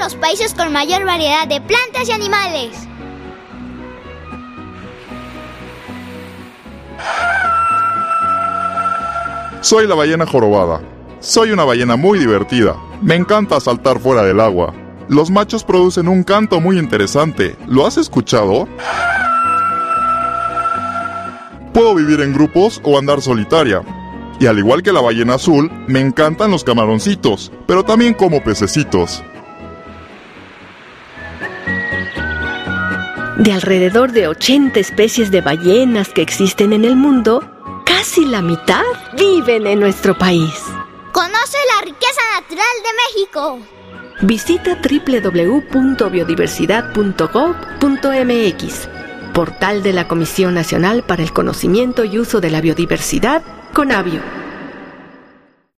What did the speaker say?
los países con mayor variedad de plantas y animales. Soy la ballena jorobada. Soy una ballena muy divertida. Me encanta saltar fuera del agua. Los machos producen un canto muy interesante. ¿Lo has escuchado? Puedo vivir en grupos o andar solitaria. Y al igual que la ballena azul, me encantan los camaroncitos, pero también como pececitos. De alrededor de 80 especies de ballenas que existen en el mundo, casi la mitad viven en nuestro país. Conoce la riqueza natural de México. Visita www.biodiversidad.gov.mx, portal de la Comisión Nacional para el Conocimiento y Uso de la Biodiversidad, CONABIO.